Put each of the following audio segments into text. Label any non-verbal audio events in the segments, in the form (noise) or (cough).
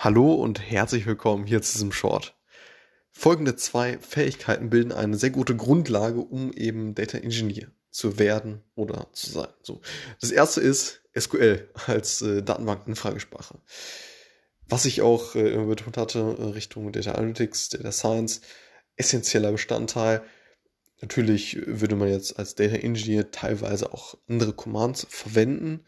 Hallo und herzlich willkommen hier zu diesem Short. Folgende zwei Fähigkeiten bilden eine sehr gute Grundlage, um eben Data Engineer zu werden oder zu sein. So. Das erste ist SQL als äh, Datenbank-Anfragesprache. Was ich auch äh, betont hatte, äh, Richtung Data Analytics, Data Science, essentieller Bestandteil. Natürlich würde man jetzt als Data Engineer teilweise auch andere Commands verwenden.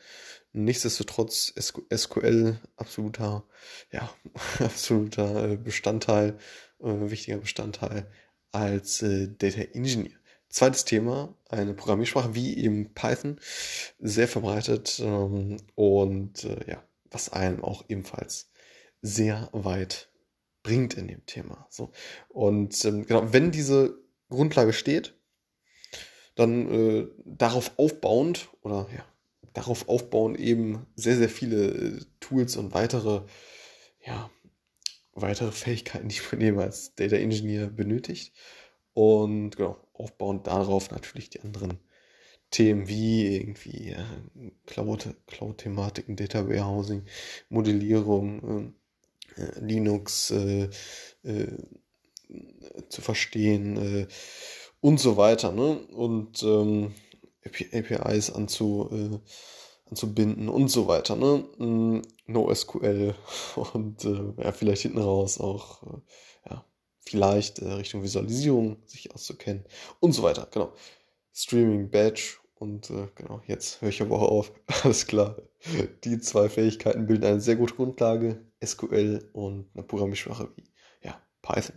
Nichtsdestotrotz SQL absoluter, ja, (laughs) absoluter äh, Bestandteil, äh, wichtiger Bestandteil als äh, Data Engineer. Zweites Thema, eine Programmiersprache wie eben Python, sehr verbreitet ähm, und ja, was einem auch ebenfalls sehr weit bringt in dem Thema. So. Und ähm, genau, wenn diese Grundlage steht, dann äh, darauf aufbauend oder ja, darauf aufbauen eben sehr, sehr viele äh, Tools und weitere, ja, weitere Fähigkeiten, die man (laughs) eben als Data Engineer benötigt. Und genau, aufbauend darauf natürlich die anderen Themen wie irgendwie ja, Cloud-Thematiken, Cloud Data Warehousing, Modellierung, äh, äh, Linux äh, äh, zu verstehen äh, und so weiter. Ne? Und ähm, APIs anzu, äh, anzubinden und so weiter. Ne? Mm, NoSQL (laughs) und äh, ja, vielleicht hinten raus auch äh, ja, vielleicht äh, Richtung Visualisierung sich auszukennen und so weiter. Genau. Streaming Badge und äh, genau, jetzt höre ich aber auch auf. (laughs) Alles klar. Die zwei Fähigkeiten bilden eine sehr gute Grundlage. SQL und eine Programmiersprache wie ja, Python.